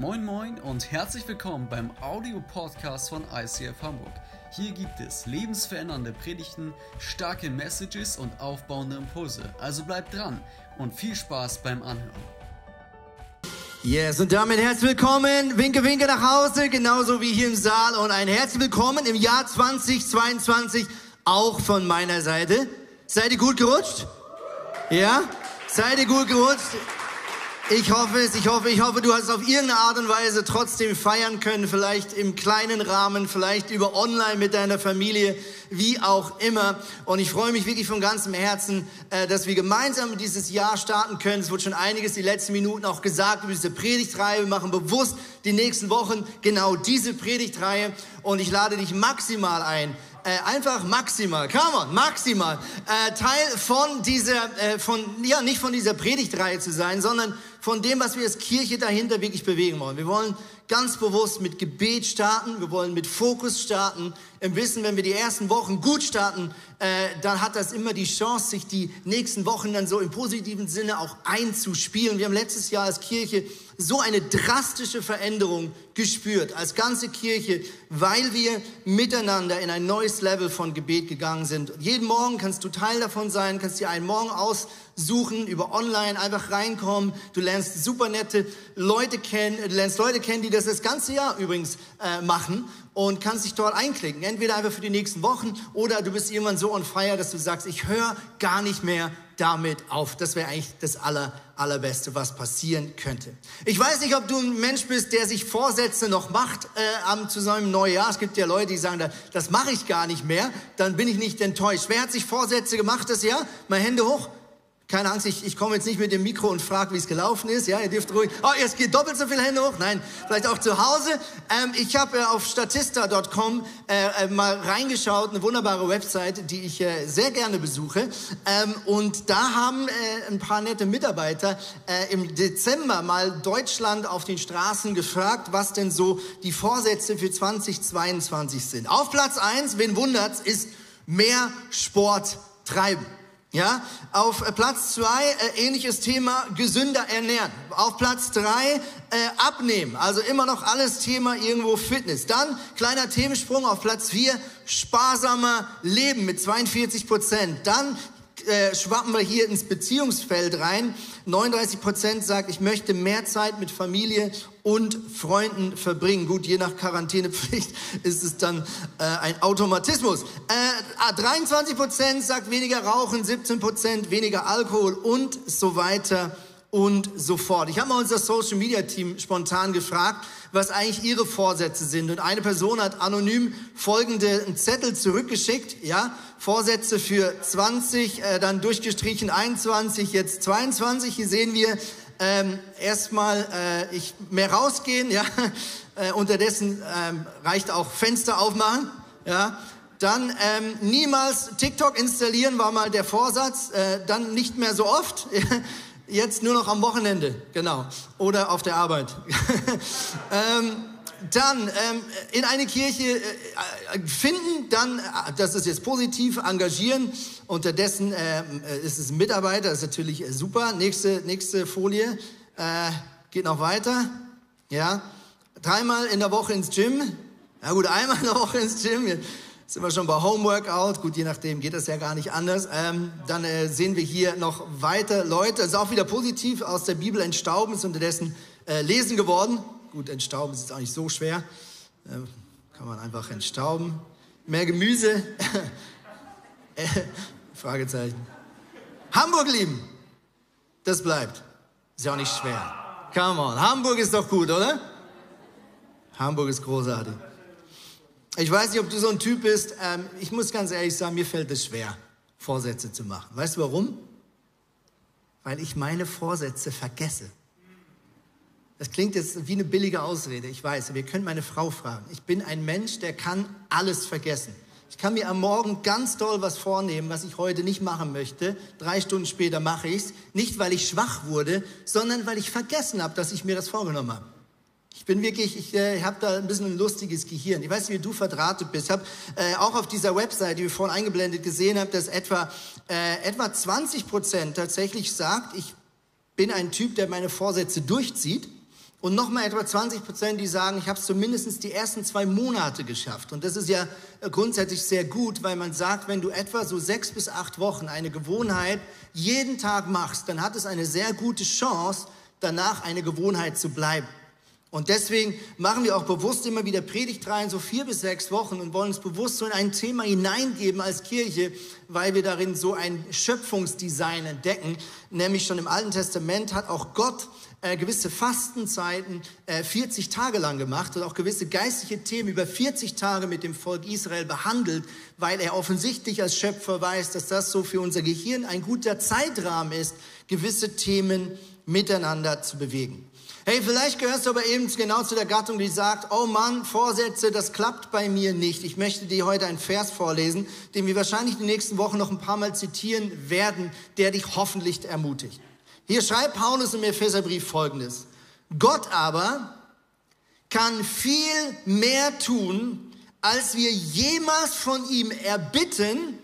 Moin Moin und herzlich willkommen beim Audio-Podcast von ICF Hamburg. Hier gibt es lebensverändernde Predigten, starke Messages und aufbauende Impulse. Also bleibt dran und viel Spaß beim Anhören. Yes, und damit herzlich willkommen, winke, winke nach Hause, genauso wie hier im Saal und ein herzlich willkommen im Jahr 2022 auch von meiner Seite. Seid ihr gut gerutscht? Ja? Seid ihr gut gerutscht? Ich hoffe es, ich hoffe, ich hoffe, du hast auf irgendeine Art und Weise trotzdem feiern können, vielleicht im kleinen Rahmen, vielleicht über online mit deiner Familie, wie auch immer. Und ich freue mich wirklich von ganzem Herzen, äh, dass wir gemeinsam dieses Jahr starten können. Es wurde schon einiges die letzten Minuten auch gesagt über diese Predigtreihe. Wir machen bewusst die nächsten Wochen genau diese Predigtreihe. Und ich lade dich maximal ein, äh, einfach maximal, come on, maximal, äh, Teil von dieser, äh, von, ja, nicht von dieser Predigtreihe zu sein, sondern von dem, was wir als Kirche dahinter wirklich bewegen wollen. Wir wollen ganz bewusst mit Gebet starten, wir wollen mit Fokus starten, im Wissen, wenn wir die ersten Wochen gut starten, äh, dann hat das immer die Chance, sich die nächsten Wochen dann so im positiven Sinne auch einzuspielen. Wir haben letztes Jahr als Kirche so eine drastische Veränderung gespürt, als ganze Kirche, weil wir miteinander in ein neues Level von Gebet gegangen sind. Jeden Morgen kannst du Teil davon sein, kannst dir einen Morgen aussuchen, über online einfach reinkommen. Du lernst super nette Leute kennen, du lernst Leute kennen, die das das ganze Jahr übrigens äh, machen und kannst dich dort einklicken. Entweder einfach für die nächsten Wochen oder du bist irgendwann so on fire, dass du sagst, ich höre gar nicht mehr damit auf. Das wäre eigentlich das aller, allerbeste, was passieren könnte. Ich weiß nicht, ob du ein Mensch bist, der sich Vorsätze noch macht äh, zu seinem Neujahr. Es gibt ja Leute, die sagen, das mache ich gar nicht mehr. Dann bin ich nicht enttäuscht. Wer hat sich Vorsätze gemacht das Jahr? Mal Hände hoch. Keine Angst, ich, ich komme jetzt nicht mit dem Mikro und frage, wie es gelaufen ist. Ja, ihr dürft ruhig. Oh, jetzt geht doppelt so viele Hände hoch. Nein, vielleicht auch zu Hause. Ähm, ich habe äh, auf statista.com äh, äh, mal reingeschaut, eine wunderbare Website, die ich äh, sehr gerne besuche. Ähm, und da haben äh, ein paar nette Mitarbeiter äh, im Dezember mal Deutschland auf den Straßen gefragt, was denn so die Vorsätze für 2022 sind. Auf Platz eins, wen wundert's, ist mehr Sport treiben. Ja, auf äh, Platz zwei äh, ähnliches Thema gesünder ernähren. Auf Platz drei äh, abnehmen. Also immer noch alles Thema irgendwo Fitness. Dann kleiner Themensprung auf Platz vier sparsamer Leben mit 42 Prozent. Dann äh, schwappen wir hier ins Beziehungsfeld rein. 39 Prozent sagt, ich möchte mehr Zeit mit Familie und Freunden verbringen. Gut, je nach Quarantänepflicht ist es dann äh, ein Automatismus. Äh, 23 Prozent sagt weniger Rauchen, 17 Prozent weniger Alkohol und so weiter und so fort. Ich habe mal unser Social Media Team spontan gefragt, was eigentlich ihre Vorsätze sind. Und eine Person hat anonym folgende Zettel zurückgeschickt, ja, Vorsätze für 20, äh, dann durchgestrichen 21, jetzt 22. Hier sehen wir ähm, erstmal äh, ich mehr rausgehen, ja. Äh, unterdessen ähm, reicht auch Fenster aufmachen, ja. Dann ähm, niemals TikTok installieren war mal der Vorsatz. Äh, dann nicht mehr so oft. Jetzt nur noch am Wochenende, genau. Oder auf der Arbeit. ähm, dann ähm, in eine Kirche äh, äh, finden, dann, äh, das ist jetzt positiv, engagieren. Unterdessen äh, ist es Mitarbeiter, das ist natürlich super. Nächste, nächste Folie äh, geht noch weiter. Ja, dreimal in der Woche ins Gym. Ja gut, einmal in der Woche ins Gym sind wir schon bei Homeworkout. Gut, je nachdem geht das ja gar nicht anders. Ähm, dann äh, sehen wir hier noch weiter Leute. Das ist auch wieder positiv aus der Bibel entstauben, ist unterdessen äh, lesen geworden. Gut, entstauben ist jetzt auch nicht so schwer. Äh, kann man einfach entstauben. Mehr Gemüse. Äh, Fragezeichen. Hamburg lieben. Das bleibt. Ist ja auch nicht schwer. Come on. Hamburg ist doch gut, oder? Hamburg ist großartig. Ich weiß nicht, ob du so ein Typ bist. Ähm, ich muss ganz ehrlich sagen, mir fällt es schwer, Vorsätze zu machen. Weißt du warum? Weil ich meine Vorsätze vergesse. Das klingt jetzt wie eine billige Ausrede, ich weiß, aber ihr könnt meine Frau fragen. Ich bin ein Mensch, der kann alles vergessen. Ich kann mir am Morgen ganz doll was vornehmen, was ich heute nicht machen möchte. Drei Stunden später mache ich es. Nicht, weil ich schwach wurde, sondern weil ich vergessen habe, dass ich mir das vorgenommen habe. Ich bin wirklich, ich äh, habe da ein bisschen ein lustiges Gehirn. Ich weiß nicht, wie du verdrahtet bist. Ich habe äh, auch auf dieser Website, die wir vorhin eingeblendet gesehen haben, dass etwa, äh, etwa 20 Prozent tatsächlich sagt, ich bin ein Typ, der meine Vorsätze durchzieht. Und nochmal etwa 20 Prozent, die sagen, ich habe es zumindest die ersten zwei Monate geschafft. Und das ist ja äh, grundsätzlich sehr gut, weil man sagt, wenn du etwa so sechs bis acht Wochen eine Gewohnheit jeden Tag machst, dann hat es eine sehr gute Chance, danach eine Gewohnheit zu bleiben. Und deswegen machen wir auch bewusst immer wieder Predigtreihen, so vier bis sechs Wochen und wollen uns bewusst so in ein Thema hineingeben als Kirche, weil wir darin so ein Schöpfungsdesign entdecken. Nämlich schon im Alten Testament hat auch Gott äh, gewisse Fastenzeiten äh, 40 Tage lang gemacht und auch gewisse geistliche Themen über 40 Tage mit dem Volk Israel behandelt, weil er offensichtlich als Schöpfer weiß, dass das so für unser Gehirn ein guter Zeitrahmen ist, gewisse Themen miteinander zu bewegen. Hey, vielleicht gehörst du aber eben genau zu der Gattung, die sagt, oh Mann, Vorsätze, das klappt bei mir nicht. Ich möchte dir heute einen Vers vorlesen, den wir wahrscheinlich die nächsten Wochen noch ein paar Mal zitieren werden, der dich hoffentlich ermutigt. Hier schreibt Paulus im Epheserbrief folgendes. Gott aber kann viel mehr tun, als wir jemals von ihm erbitten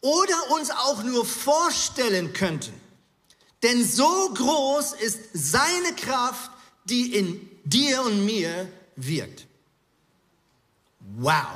oder uns auch nur vorstellen könnten. Denn so groß ist seine Kraft, die in dir und mir wirkt. Wow.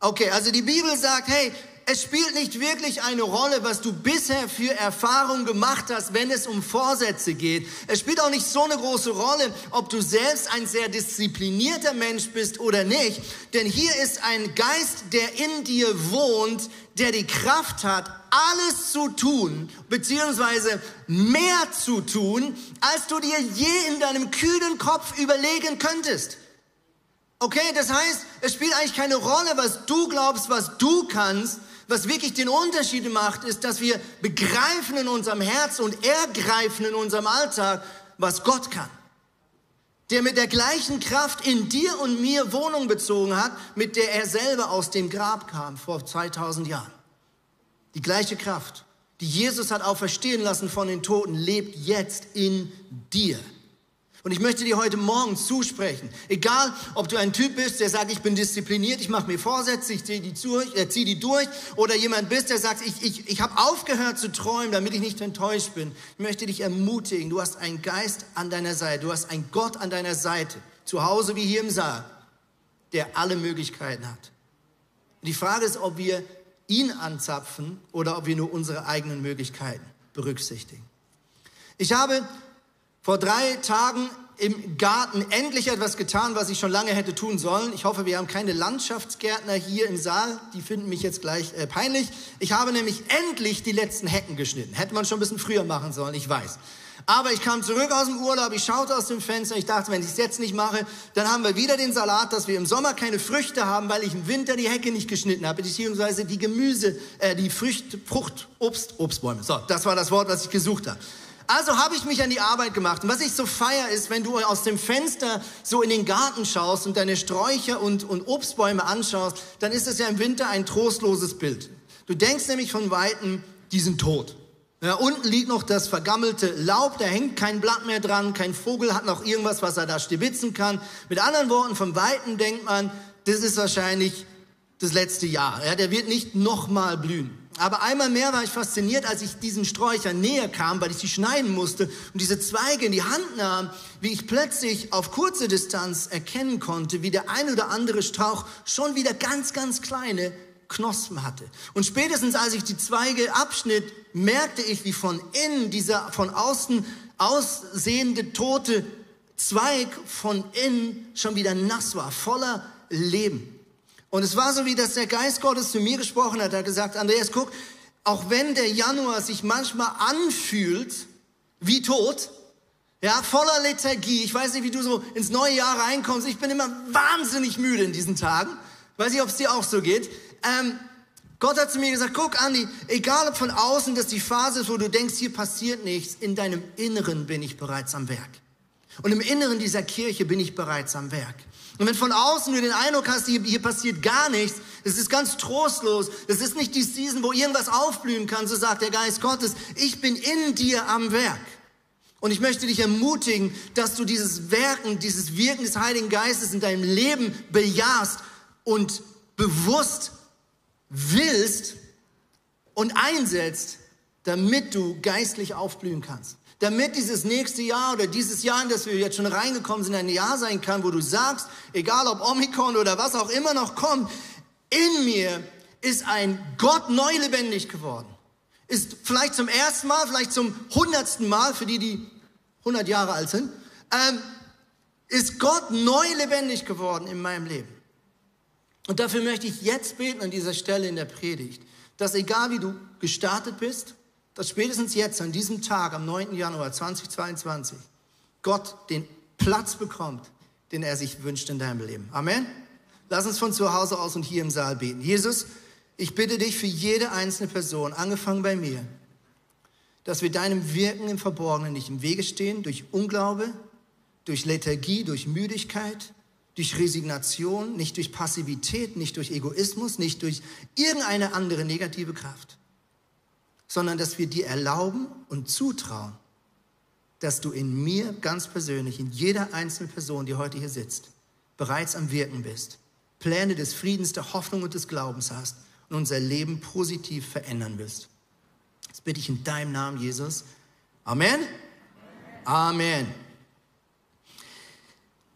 Okay, also die Bibel sagt, hey, es spielt nicht wirklich eine Rolle, was du bisher für Erfahrungen gemacht hast, wenn es um Vorsätze geht. Es spielt auch nicht so eine große Rolle, ob du selbst ein sehr disziplinierter Mensch bist oder nicht. Denn hier ist ein Geist, der in dir wohnt, der die Kraft hat, alles zu tun, beziehungsweise mehr zu tun, als du dir je in deinem kühlen Kopf überlegen könntest. Okay, das heißt, es spielt eigentlich keine Rolle, was du glaubst, was du kannst, was wirklich den Unterschied macht, ist, dass wir begreifen in unserem Herz und ergreifen in unserem Alltag, was Gott kann. Der mit der gleichen Kraft in dir und mir Wohnung bezogen hat, mit der er selber aus dem Grab kam vor 2000 Jahren. Die gleiche Kraft, die Jesus hat auferstehen lassen von den Toten, lebt jetzt in dir. Und ich möchte dir heute Morgen zusprechen, egal ob du ein Typ bist, der sagt, ich bin diszipliniert, ich mache mir Vorsätze, ich ziehe die, äh, zieh die durch, oder jemand bist, der sagt, ich, ich, ich habe aufgehört zu träumen, damit ich nicht enttäuscht bin. Ich möchte dich ermutigen, du hast einen Geist an deiner Seite, du hast einen Gott an deiner Seite, zu Hause wie hier im Saal, der alle Möglichkeiten hat. Und die Frage ist, ob wir ihn anzapfen oder ob wir nur unsere eigenen Möglichkeiten berücksichtigen. Ich habe vor drei Tagen im Garten endlich etwas getan, was ich schon lange hätte tun sollen. Ich hoffe, wir haben keine Landschaftsgärtner hier im Saal. Die finden mich jetzt gleich äh, peinlich. Ich habe nämlich endlich die letzten Hecken geschnitten. Hätte man schon ein bisschen früher machen sollen, ich weiß. Aber ich kam zurück aus dem Urlaub, ich schaute aus dem Fenster, ich dachte, wenn ich es jetzt nicht mache, dann haben wir wieder den Salat, dass wir im Sommer keine Früchte haben, weil ich im Winter die Hecke nicht geschnitten habe, beziehungsweise die Gemüse, äh, die Früchte, Frucht, Obst, Obstbäume. So, das war das Wort, was ich gesucht habe. Also habe ich mich an die Arbeit gemacht. Und was ich so feier ist, wenn du aus dem Fenster so in den Garten schaust und deine Sträucher und, und Obstbäume anschaust, dann ist es ja im Winter ein trostloses Bild. Du denkst nämlich von Weitem, die sind tot. Ja, unten liegt noch das vergammelte Laub, da hängt kein Blatt mehr dran, kein Vogel hat noch irgendwas, was er da stibitzen kann. Mit anderen Worten, von Weitem denkt man, das ist wahrscheinlich das letzte Jahr. Ja, der wird nicht nochmal blühen. Aber einmal mehr war ich fasziniert, als ich diesen Sträuchern näher kam, weil ich sie schneiden musste und diese Zweige in die Hand nahm, wie ich plötzlich auf kurze Distanz erkennen konnte, wie der ein oder andere Strauch schon wieder ganz, ganz kleine Knospen hatte. Und spätestens als ich die Zweige abschnitt, merkte ich, wie von innen dieser von außen aussehende tote Zweig von innen schon wieder nass war, voller Leben. Und es war so, wie dass der Geist Gottes zu mir gesprochen hat. Er hat gesagt, Andreas, guck, auch wenn der Januar sich manchmal anfühlt wie tot, ja, voller Lethargie. Ich weiß nicht, wie du so ins neue Jahr reinkommst. Ich bin immer wahnsinnig müde in diesen Tagen. Weiß nicht, ob es dir auch so geht. Ähm, Gott hat zu mir gesagt, guck, Andi, egal ob von außen das die Phase ist, wo du denkst, hier passiert nichts, in deinem Inneren bin ich bereits am Werk. Und im Inneren dieser Kirche bin ich bereits am Werk. Und wenn von außen du den Eindruck hast, hier, hier passiert gar nichts, es ist ganz trostlos, es ist nicht die Season, wo irgendwas aufblühen kann, so sagt der Geist Gottes, ich bin in dir am Werk. Und ich möchte dich ermutigen, dass du dieses Werken, dieses Wirken des Heiligen Geistes in deinem Leben bejahst und bewusst willst und einsetzt, damit du geistlich aufblühen kannst damit dieses nächste Jahr oder dieses Jahr, in das wir jetzt schon reingekommen sind, ein Jahr sein kann, wo du sagst, egal ob Omikron oder was auch immer noch kommt, in mir ist ein Gott neu lebendig geworden. Ist vielleicht zum ersten Mal, vielleicht zum hundertsten Mal, für die, die 100 Jahre alt sind, ähm, ist Gott neu lebendig geworden in meinem Leben. Und dafür möchte ich jetzt beten an dieser Stelle in der Predigt, dass egal wie du gestartet bist, dass spätestens jetzt, an diesem Tag, am 9. Januar 2022, Gott den Platz bekommt, den er sich wünscht in deinem Leben. Amen. Lass uns von zu Hause aus und hier im Saal beten. Jesus, ich bitte dich für jede einzelne Person, angefangen bei mir, dass wir deinem Wirken im Verborgenen nicht im Wege stehen, durch Unglaube, durch Lethargie, durch Müdigkeit, durch Resignation, nicht durch Passivität, nicht durch Egoismus, nicht durch irgendeine andere negative Kraft, sondern dass wir dir erlauben und zutrauen, dass du in mir ganz persönlich, in jeder einzelnen Person, die heute hier sitzt, bereits am Wirken bist, Pläne des Friedens, der Hoffnung und des Glaubens hast und unser Leben positiv verändern willst. Das bitte ich in deinem Namen, Jesus. Amen. Amen.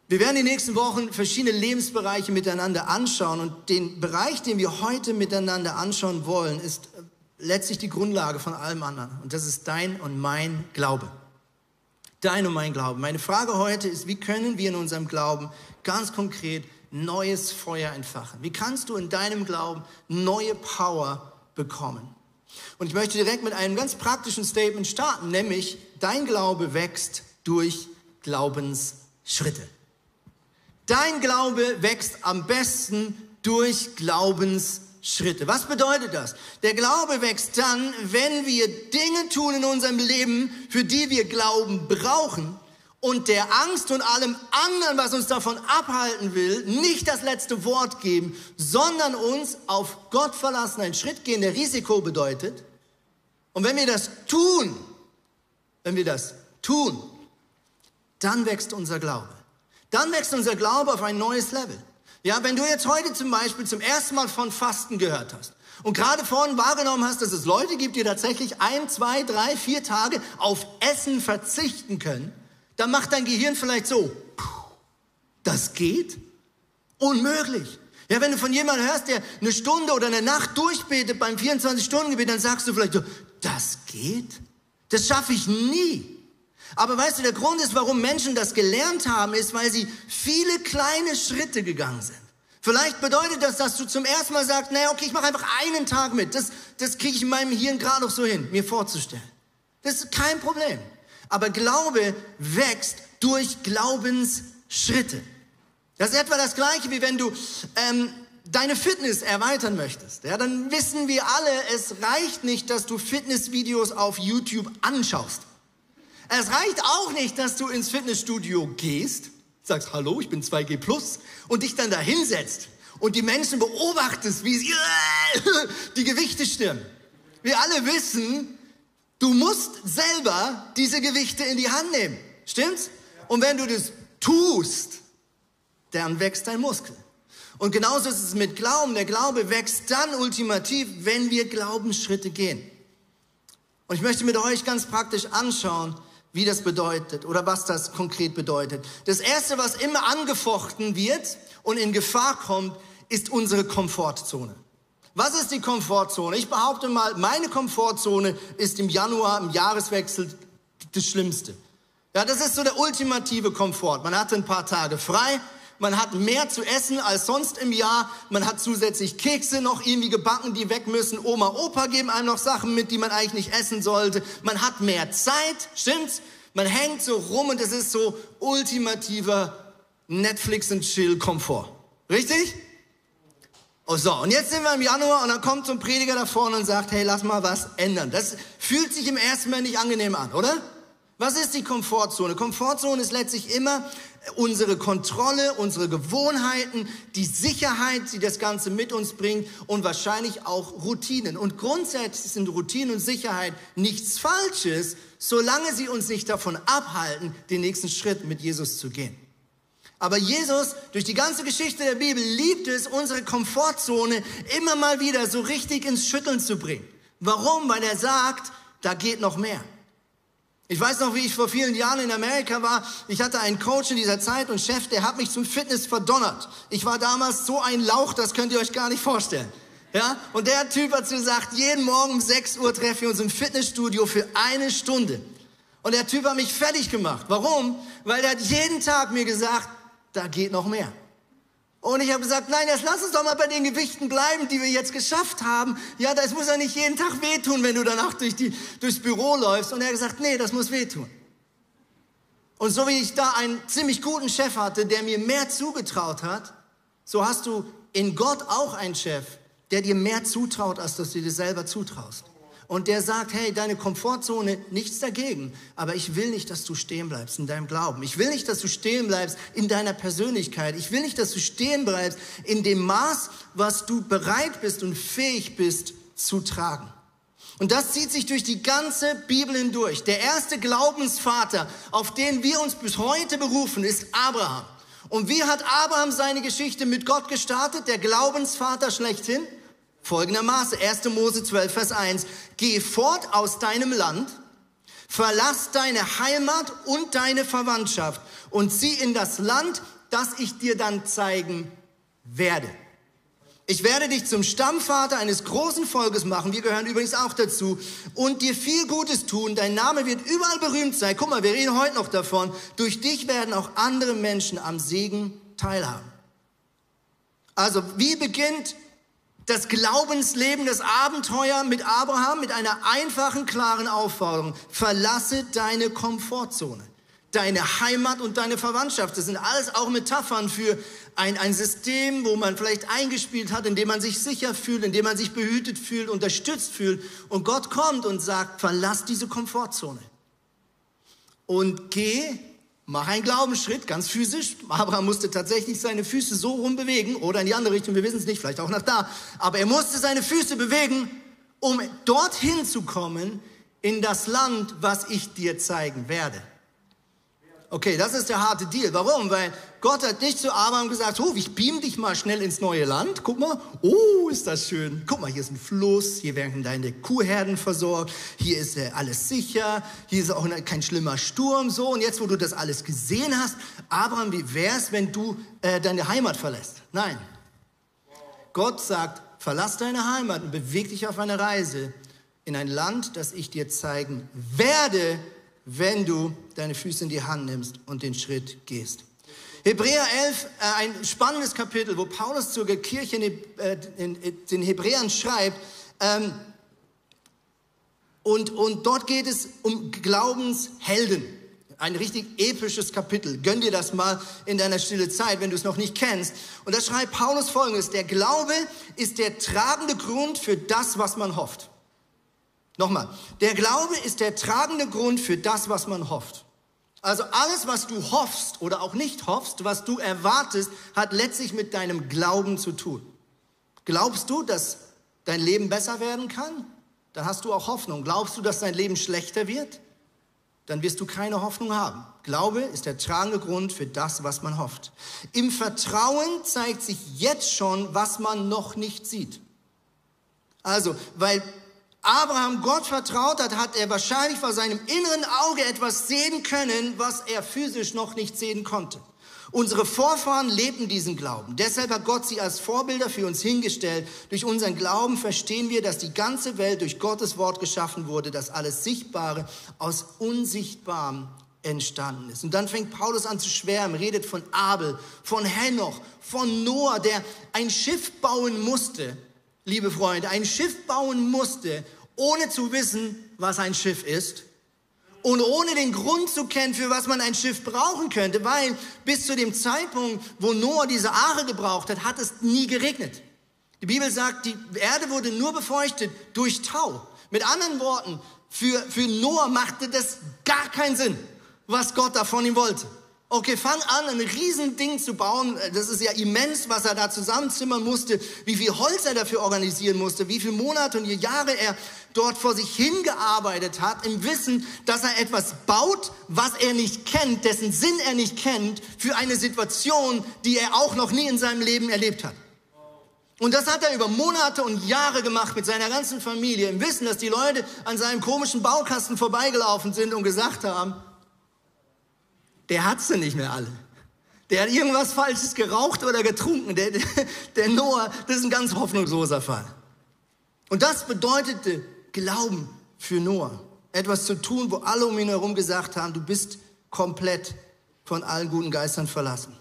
Wir werden die nächsten Wochen verschiedene Lebensbereiche miteinander anschauen und den Bereich, den wir heute miteinander anschauen wollen, ist letztlich die Grundlage von allem anderen und das ist dein und mein Glaube. Dein und mein Glaube. Meine Frage heute ist, wie können wir in unserem Glauben ganz konkret neues Feuer entfachen? Wie kannst du in deinem Glauben neue Power bekommen? Und ich möchte direkt mit einem ganz praktischen Statement starten, nämlich dein Glaube wächst durch Glaubensschritte. Dein Glaube wächst am besten durch Glaubensschritte. Was bedeutet das? Der Glaube wächst dann, wenn wir Dinge tun in unserem Leben, für die wir Glauben brauchen und der Angst und allem anderen, was uns davon abhalten will, nicht das letzte Wort geben, sondern uns auf Gott verlassen, einen Schritt gehen, der Risiko bedeutet. Und wenn wir das tun, wenn wir das tun, dann wächst unser Glaube. Dann wächst unser Glaube auf ein neues Level. Ja, wenn du jetzt heute zum Beispiel zum ersten Mal von Fasten gehört hast und gerade vorhin wahrgenommen hast, dass es Leute gibt, die tatsächlich ein, zwei, drei, vier Tage auf Essen verzichten können, dann macht dein Gehirn vielleicht so, das geht? Unmöglich. Ja, wenn du von jemandem hörst, der eine Stunde oder eine Nacht durchbetet beim 24-Stunden-Gebet, dann sagst du vielleicht so, das geht? Das schaffe ich nie. Aber weißt du, der Grund ist, warum Menschen das gelernt haben, ist, weil sie viele kleine Schritte gegangen sind. Vielleicht bedeutet das, dass du zum ersten Mal sagst, naja, okay, ich mache einfach einen Tag mit. Das, das kriege ich in meinem Hirn gerade noch so hin, mir vorzustellen. Das ist kein Problem. Aber Glaube wächst durch Glaubensschritte. Das ist etwa das Gleiche, wie wenn du ähm, deine Fitness erweitern möchtest. Ja, dann wissen wir alle, es reicht nicht, dass du Fitnessvideos auf YouTube anschaust. Es reicht auch nicht, dass du ins Fitnessstudio gehst, sagst, hallo, ich bin 2G Plus und dich dann da hinsetzt und die Menschen beobachtest, wie sie die Gewichte stimmen. Wir alle wissen, du musst selber diese Gewichte in die Hand nehmen. Stimmt's? Und wenn du das tust, dann wächst dein Muskel. Und genauso ist es mit Glauben. Der Glaube wächst dann ultimativ, wenn wir Glaubensschritte gehen. Und ich möchte mit euch ganz praktisch anschauen, wie das bedeutet oder was das konkret bedeutet. Das Erste, was immer angefochten wird und in Gefahr kommt, ist unsere Komfortzone. Was ist die Komfortzone? Ich behaupte mal, meine Komfortzone ist im Januar, im Jahreswechsel, das Schlimmste. Ja, das ist so der ultimative Komfort. Man hat ein paar Tage frei, man hat mehr zu essen als sonst im Jahr, man hat zusätzlich Kekse noch irgendwie gebacken, die weg müssen. Oma, Opa geben einem noch Sachen mit, die man eigentlich nicht essen sollte. Man hat mehr Zeit, stimmt's? Man hängt so rum und es ist so ultimativer Netflix und Chill Komfort. Richtig? Oh so, und jetzt sind wir im Januar und dann kommt so ein Prediger da vorne und sagt, hey, lass mal was ändern. Das fühlt sich im ersten Mal nicht angenehm an, oder? Was ist die Komfortzone? Komfortzone ist letztlich immer unsere Kontrolle, unsere Gewohnheiten, die Sicherheit, die das Ganze mit uns bringt und wahrscheinlich auch Routinen. Und grundsätzlich sind Routinen und Sicherheit nichts Falsches, solange sie uns nicht davon abhalten, den nächsten Schritt mit Jesus zu gehen. Aber Jesus, durch die ganze Geschichte der Bibel, liebt es, unsere Komfortzone immer mal wieder so richtig ins Schütteln zu bringen. Warum? Weil er sagt, da geht noch mehr. Ich weiß noch, wie ich vor vielen Jahren in Amerika war. Ich hatte einen Coach in dieser Zeit und Chef, der hat mich zum Fitness verdonnert. Ich war damals so ein Lauch, das könnt ihr euch gar nicht vorstellen. Ja? Und der Typ hat gesagt, jeden Morgen um 6 Uhr treffen wir uns im Fitnessstudio für eine Stunde. Und der Typ hat mich fertig gemacht. Warum? Weil er hat jeden Tag mir gesagt, da geht noch mehr. Und ich habe gesagt, nein, jetzt lass uns doch mal bei den Gewichten bleiben, die wir jetzt geschafft haben. Ja, das muss ja nicht jeden Tag wehtun, wenn du danach durch die, durchs Büro läufst. Und er hat gesagt, nee, das muss wehtun. Und so wie ich da einen ziemlich guten Chef hatte, der mir mehr zugetraut hat, so hast du in Gott auch einen Chef, der dir mehr zutraut, als dass du dir selber zutraust und der sagt, hey, deine Komfortzone, nichts dagegen, aber ich will nicht, dass du stehen bleibst in deinem Glauben. Ich will nicht, dass du stehen bleibst in deiner Persönlichkeit. Ich will nicht, dass du stehen bleibst in dem Maß, was du bereit bist und fähig bist zu tragen. Und das zieht sich durch die ganze Bibel hindurch. Der erste Glaubensvater, auf den wir uns bis heute berufen, ist Abraham. Und wie hat Abraham seine Geschichte mit Gott gestartet? Der Glaubensvater schlechthin folgendermaßen. 1. Mose 12, Vers 1. Geh fort aus deinem Land, verlass deine Heimat und deine Verwandtschaft und zieh in das Land, das ich dir dann zeigen werde. Ich werde dich zum Stammvater eines großen Volkes machen. Wir gehören übrigens auch dazu. Und dir viel Gutes tun. Dein Name wird überall berühmt sein. Guck mal, wir reden heute noch davon. Durch dich werden auch andere Menschen am Segen teilhaben. Also, wie beginnt das Glaubensleben, das Abenteuer mit Abraham mit einer einfachen, klaren Aufforderung. Verlasse deine Komfortzone, deine Heimat und deine Verwandtschaft. Das sind alles auch Metaphern für ein, ein System, wo man vielleicht eingespielt hat, in dem man sich sicher fühlt, in dem man sich behütet fühlt, unterstützt fühlt. Und Gott kommt und sagt, verlass diese Komfortzone und geh Mach einen Glaubensschritt, ganz physisch. Abraham musste tatsächlich seine Füße so rumbewegen oder in die andere Richtung, wir wissen es nicht, vielleicht auch nach da. Aber er musste seine Füße bewegen, um dorthin zu kommen in das Land, was ich dir zeigen werde. Okay, das ist der harte Deal. Warum? Weil Gott hat nicht zu Abraham gesagt, oh, ich beam dich mal schnell ins neue Land. Guck mal, oh, ist das schön. Guck mal, hier ist ein Fluss, hier werden deine Kuhherden versorgt, hier ist äh, alles sicher, hier ist auch kein schlimmer Sturm, so. Und jetzt, wo du das alles gesehen hast, Abraham, wie wär's, wenn du äh, deine Heimat verlässt? Nein. Gott sagt, verlass deine Heimat und beweg dich auf eine Reise in ein Land, das ich dir zeigen werde, wenn du deine Füße in die Hand nimmst und den Schritt gehst. Hebräer 11, äh, ein spannendes Kapitel, wo Paulus zur Kirche in, äh, den Hebräern schreibt. Ähm, und, und dort geht es um Glaubenshelden. Ein richtig episches Kapitel. Gönn dir das mal in deiner stille Zeit, wenn du es noch nicht kennst. Und da schreibt Paulus folgendes. Der Glaube ist der tragende Grund für das, was man hofft. Nochmal, der Glaube ist der tragende Grund für das, was man hofft. Also alles, was du hoffst oder auch nicht hoffst, was du erwartest, hat letztlich mit deinem Glauben zu tun. Glaubst du, dass dein Leben besser werden kann? Dann hast du auch Hoffnung. Glaubst du, dass dein Leben schlechter wird? Dann wirst du keine Hoffnung haben. Glaube ist der tragende Grund für das, was man hofft. Im Vertrauen zeigt sich jetzt schon, was man noch nicht sieht. Also, weil Abraham Gott vertraut hat, hat er wahrscheinlich vor seinem inneren Auge etwas sehen können, was er physisch noch nicht sehen konnte. Unsere Vorfahren lebten diesen Glauben. Deshalb hat Gott sie als Vorbilder für uns hingestellt. Durch unseren Glauben verstehen wir, dass die ganze Welt durch Gottes Wort geschaffen wurde, dass alles Sichtbare aus Unsichtbarem entstanden ist. Und dann fängt Paulus an zu schwärmen, redet von Abel, von Henoch, von Noah, der ein Schiff bauen musste, liebe Freunde, ein Schiff bauen musste, ohne zu wissen, was ein Schiff ist und ohne den Grund zu kennen, für was man ein Schiff brauchen könnte, weil bis zu dem Zeitpunkt, wo Noah diese Aare gebraucht hat, hat es nie geregnet. Die Bibel sagt, die Erde wurde nur befeuchtet durch Tau. Mit anderen Worten, für, für Noah machte das gar keinen Sinn, was Gott da von ihm wollte. Okay, fang an, ein Riesending zu bauen. Das ist ja immens, was er da zusammenzimmern musste, wie viel Holz er dafür organisieren musste, wie viele Monate und Jahre er dort vor sich hingearbeitet hat, im Wissen, dass er etwas baut, was er nicht kennt, dessen Sinn er nicht kennt, für eine Situation, die er auch noch nie in seinem Leben erlebt hat. Und das hat er über Monate und Jahre gemacht mit seiner ganzen Familie, im Wissen, dass die Leute an seinem komischen Baukasten vorbeigelaufen sind und gesagt haben, der hat sie nicht mehr alle. Der hat irgendwas Falsches geraucht oder getrunken. Der, der, der Noah, das ist ein ganz hoffnungsloser Fall. Und das bedeutete Glauben für Noah. Etwas zu tun, wo alle um ihn herum gesagt haben, du bist komplett von allen guten Geistern verlassen.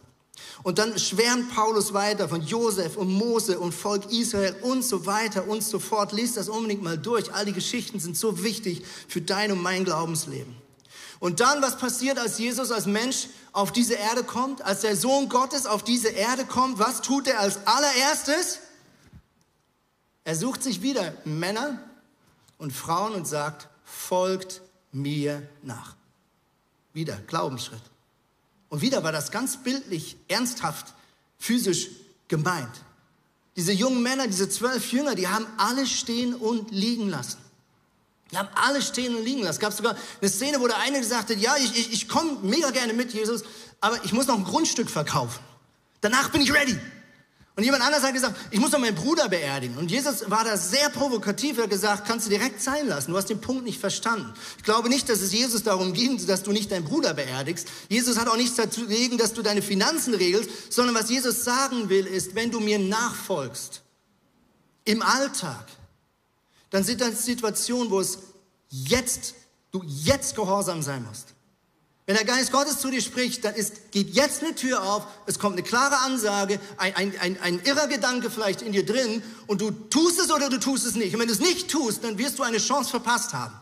Und dann schwärmt Paulus weiter von Josef und Mose und Volk Israel und so weiter und so fort. Lies das unbedingt mal durch. All die Geschichten sind so wichtig für dein und mein Glaubensleben. Und dann, was passiert, als Jesus als Mensch auf diese Erde kommt, als der Sohn Gottes auf diese Erde kommt? Was tut er als allererstes? Er sucht sich wieder Männer und Frauen und sagt, folgt mir nach. Wieder Glaubensschritt. Und wieder war das ganz bildlich, ernsthaft, physisch gemeint. Diese jungen Männer, diese zwölf Jünger, die haben alle stehen und liegen lassen. Die haben alle stehen und liegen lassen. Es gab sogar eine Szene, wo der eine gesagt hat, ja, ich, ich, ich komme mega gerne mit, Jesus, aber ich muss noch ein Grundstück verkaufen. Danach bin ich ready. Und jemand anders hat gesagt, ich muss noch meinen Bruder beerdigen. Und Jesus war da sehr provokativ. Er hat gesagt, kannst du direkt sein lassen. Du hast den Punkt nicht verstanden. Ich glaube nicht, dass es Jesus darum ging, dass du nicht deinen Bruder beerdigst. Jesus hat auch nichts dazu legen, dass du deine Finanzen regelst, sondern was Jesus sagen will, ist, wenn du mir nachfolgst, im Alltag, dann sind das Situationen, wo es jetzt, du jetzt gehorsam sein musst. Wenn der Geist Gottes zu dir spricht, dann ist, geht jetzt eine Tür auf, es kommt eine klare Ansage, ein, ein, ein, ein irrer Gedanke vielleicht in dir drin und du tust es oder du tust es nicht. Und wenn du es nicht tust, dann wirst du eine Chance verpasst haben,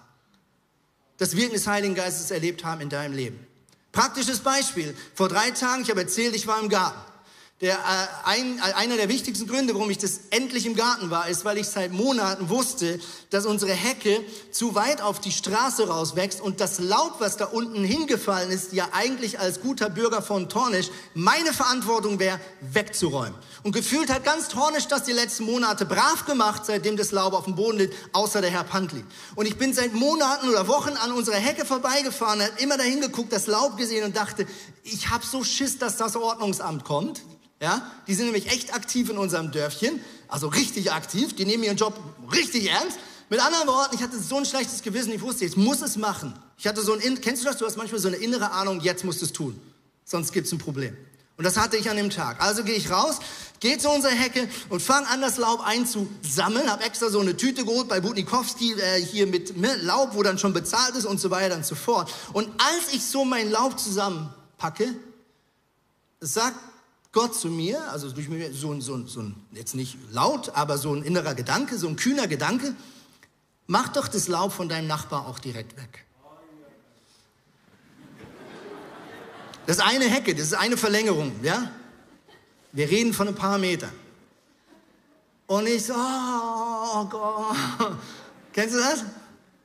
das Wirken des Heiligen Geistes erlebt haben in deinem Leben. Praktisches Beispiel. Vor drei Tagen, ich habe erzählt, ich war im Garten. Der, äh, ein, äh, einer der wichtigsten Gründe, warum ich das endlich im Garten war, ist, weil ich seit Monaten wusste, dass unsere Hecke zu weit auf die Straße rauswächst und das Laub, was da unten hingefallen ist, ja eigentlich als guter Bürger von Tornisch meine Verantwortung wäre, wegzuräumen. Und gefühlt hat ganz Tornisch das die letzten Monate brav gemacht, seitdem das Laub auf dem Boden liegt, außer der Herr Pantli. Und ich bin seit Monaten oder Wochen an unserer Hecke vorbeigefahren, hat immer dahin geguckt, das Laub gesehen und dachte, ich habe so Schiss, dass das Ordnungsamt kommt ja, die sind nämlich echt aktiv in unserem Dörfchen, also richtig aktiv. Die nehmen ihren Job richtig ernst. Mit anderen Worten, ich hatte so ein schlechtes Gewissen, ich wusste, ich muss es machen. Ich hatte so ein, kennst du das? Du hast manchmal so eine innere Ahnung, jetzt musst du es tun. Sonst gibt es ein Problem. Und das hatte ich an dem Tag. Also gehe ich raus, gehe zu unserer Hecke und fange an, das Laub einzusammeln. Habe extra so eine Tüte geholt bei Butnikowski äh, hier mit ne, Laub, wo dann schon bezahlt ist und so weiter und so fort. Und als ich so mein Laub zusammenpacke, sagt Gott zu mir, also so, so, so ein, jetzt nicht laut, aber so ein innerer Gedanke, so ein kühner Gedanke, mach doch das Laub von deinem Nachbar auch direkt weg. Das ist eine Hecke, das ist eine Verlängerung, ja? Wir reden von ein paar Metern. Und ich so, oh Gott, kennst du das?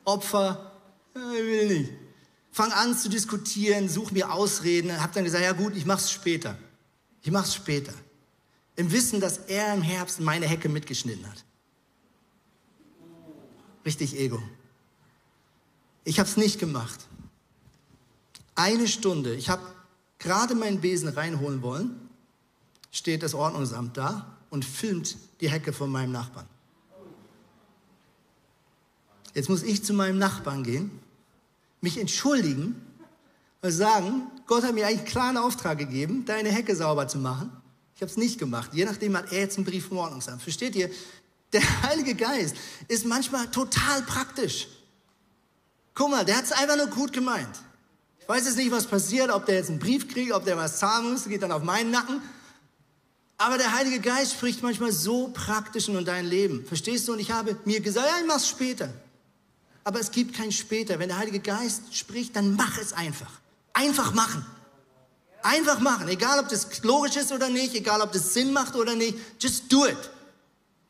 Opfer, ich will nicht. Fang an zu diskutieren, such mir Ausreden, hab dann gesagt, ja gut, ich mach's später. Ich mache es später. Im Wissen, dass er im Herbst meine Hecke mitgeschnitten hat. Richtig Ego. Ich habe es nicht gemacht. Eine Stunde, ich habe gerade meinen Besen reinholen wollen, steht das Ordnungsamt da und filmt die Hecke von meinem Nachbarn. Jetzt muss ich zu meinem Nachbarn gehen, mich entschuldigen und sagen, Gott hat mir eigentlich einen klaren Auftrag gegeben, deine Hecke sauber zu machen. Ich habe es nicht gemacht. Je nachdem hat er jetzt einen Brief vom Ordnungsamt. Versteht ihr? Der Heilige Geist ist manchmal total praktisch. Guck mal, der hat es einfach nur gut gemeint. Ich weiß jetzt nicht, was passiert, ob der jetzt einen Brief kriegt, ob der was zahlen muss, geht dann auf meinen Nacken. Aber der Heilige Geist spricht manchmal so praktisch in dein Leben. Verstehst du? Und ich habe mir gesagt, ja, ich mach's später. Aber es gibt kein später. Wenn der Heilige Geist spricht, dann mach es einfach. Einfach machen. Einfach machen. Egal, ob das logisch ist oder nicht, egal, ob das Sinn macht oder nicht. Just do it.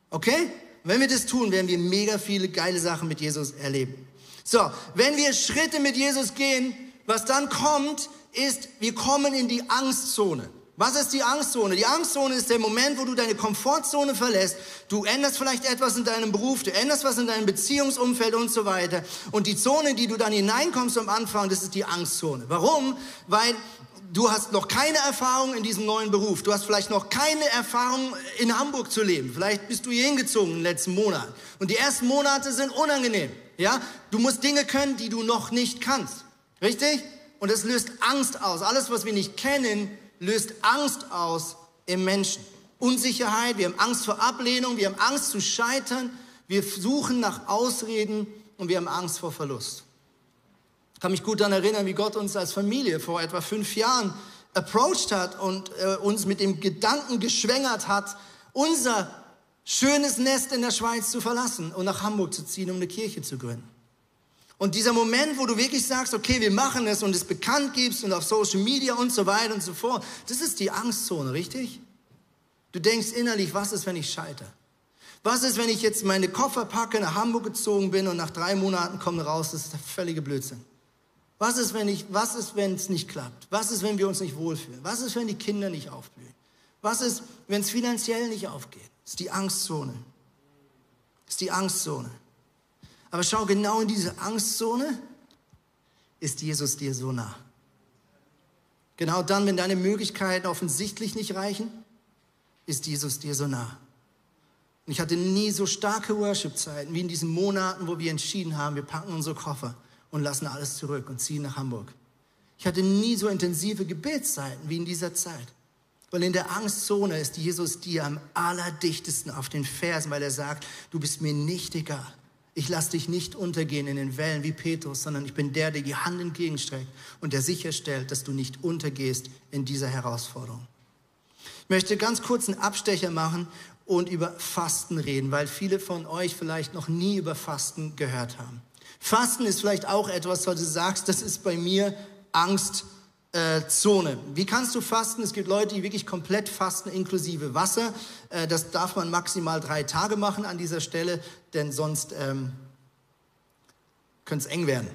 Okay? Wenn wir das tun, werden wir mega viele geile Sachen mit Jesus erleben. So, wenn wir Schritte mit Jesus gehen, was dann kommt, ist, wir kommen in die Angstzone. Was ist die Angstzone? Die Angstzone ist der Moment, wo du deine Komfortzone verlässt. Du änderst vielleicht etwas in deinem Beruf, du änderst was in deinem Beziehungsumfeld und so weiter. Und die Zone, in die du dann hineinkommst am Anfang, das ist die Angstzone. Warum? Weil du hast noch keine Erfahrung in diesem neuen Beruf. Du hast vielleicht noch keine Erfahrung in Hamburg zu leben. Vielleicht bist du hier hingezogen in den letzten Monaten. Und die ersten Monate sind unangenehm. Ja, du musst Dinge können, die du noch nicht kannst. Richtig? Und es löst Angst aus. Alles, was wir nicht kennen, löst Angst aus im Menschen. Unsicherheit, wir haben Angst vor Ablehnung, wir haben Angst zu scheitern, wir suchen nach Ausreden und wir haben Angst vor Verlust. Ich kann mich gut daran erinnern, wie Gott uns als Familie vor etwa fünf Jahren approached hat und äh, uns mit dem Gedanken geschwängert hat, unser schönes Nest in der Schweiz zu verlassen und nach Hamburg zu ziehen, um eine Kirche zu gründen. Und dieser Moment, wo du wirklich sagst, okay, wir machen es und es bekannt gibst und auf Social Media und so weiter und so fort, das ist die Angstzone, richtig? Du denkst innerlich, was ist, wenn ich scheitere? Was ist, wenn ich jetzt meine Koffer packe, nach Hamburg gezogen bin und nach drei Monaten komme raus, das ist der völlige Blödsinn. Was ist, wenn ich, was ist, wenn es nicht klappt? Was ist, wenn wir uns nicht wohlfühlen? Was ist, wenn die Kinder nicht aufblühen? Was ist, wenn es finanziell nicht aufgeht? Das ist die Angstzone. Das ist die Angstzone. Aber schau, genau in diese Angstzone ist Jesus dir so nah. Genau dann, wenn deine Möglichkeiten offensichtlich nicht reichen, ist Jesus dir so nah. Und ich hatte nie so starke Worship-Zeiten wie in diesen Monaten, wo wir entschieden haben, wir packen unsere Koffer und lassen alles zurück und ziehen nach Hamburg. Ich hatte nie so intensive Gebetszeiten wie in dieser Zeit. Weil in der Angstzone ist Jesus dir am allerdichtesten auf den Fersen, weil er sagt, du bist mir nicht egal. Ich lasse dich nicht untergehen in den Wellen wie Petrus, sondern ich bin der, der die Hand entgegenstreckt und der sicherstellt, dass du nicht untergehst in dieser Herausforderung. Ich möchte ganz kurz einen Abstecher machen und über Fasten reden, weil viele von euch vielleicht noch nie über Fasten gehört haben. Fasten ist vielleicht auch etwas, was du sagst, das ist bei mir Angstzone. Äh, Wie kannst du fasten? Es gibt Leute, die wirklich komplett fasten, inklusive Wasser. Äh, das darf man maximal drei Tage machen an dieser Stelle, denn sonst ähm, könnte es eng werden.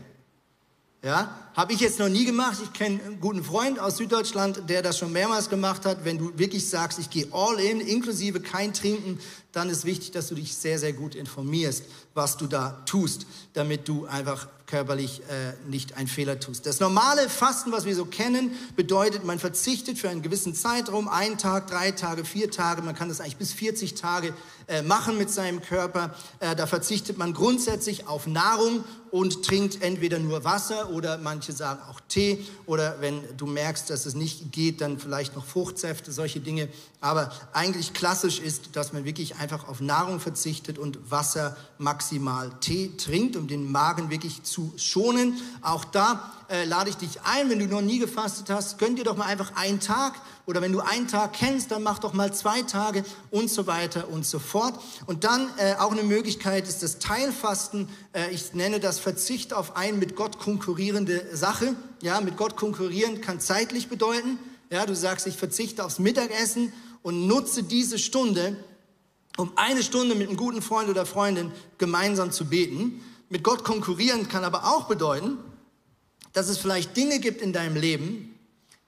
Ja, habe ich jetzt noch nie gemacht. Ich kenne einen guten Freund aus Süddeutschland, der das schon mehrmals gemacht hat. Wenn du wirklich sagst, ich gehe all in, inklusive kein Trinken, dann ist wichtig, dass du dich sehr, sehr gut informierst, was du da tust, damit du einfach körperlich äh, nicht einen Fehler tust. Das normale Fasten, was wir so kennen, bedeutet, man verzichtet für einen gewissen Zeitraum, einen Tag, drei Tage, vier Tage, man kann das eigentlich bis 40 Tage äh, machen mit seinem Körper. Äh, da verzichtet man grundsätzlich auf Nahrung und trinkt entweder nur Wasser oder manche sagen auch Tee oder wenn du merkst, dass es nicht geht, dann vielleicht noch Fruchtsäfte, solche Dinge. Aber eigentlich klassisch ist, dass man wirklich einfach auf Nahrung verzichtet und Wasser maximal Tee trinkt, um den Magen wirklich zu schonen. Auch da äh, lade ich dich ein, wenn du noch nie gefastet hast, gönn dir doch mal einfach einen Tag oder wenn du einen Tag kennst, dann mach doch mal zwei Tage und so weiter und so fort. Und dann äh, auch eine Möglichkeit ist das Teilfasten. Äh, ich nenne das Verzicht auf ein mit Gott konkurrierende Sache. Ja, mit Gott konkurrieren kann zeitlich bedeuten. Ja, du sagst, ich verzichte aufs Mittagessen und nutze diese Stunde, um eine Stunde mit einem guten Freund oder Freundin gemeinsam zu beten. Mit Gott konkurrieren kann aber auch bedeuten, dass es vielleicht Dinge gibt in deinem Leben,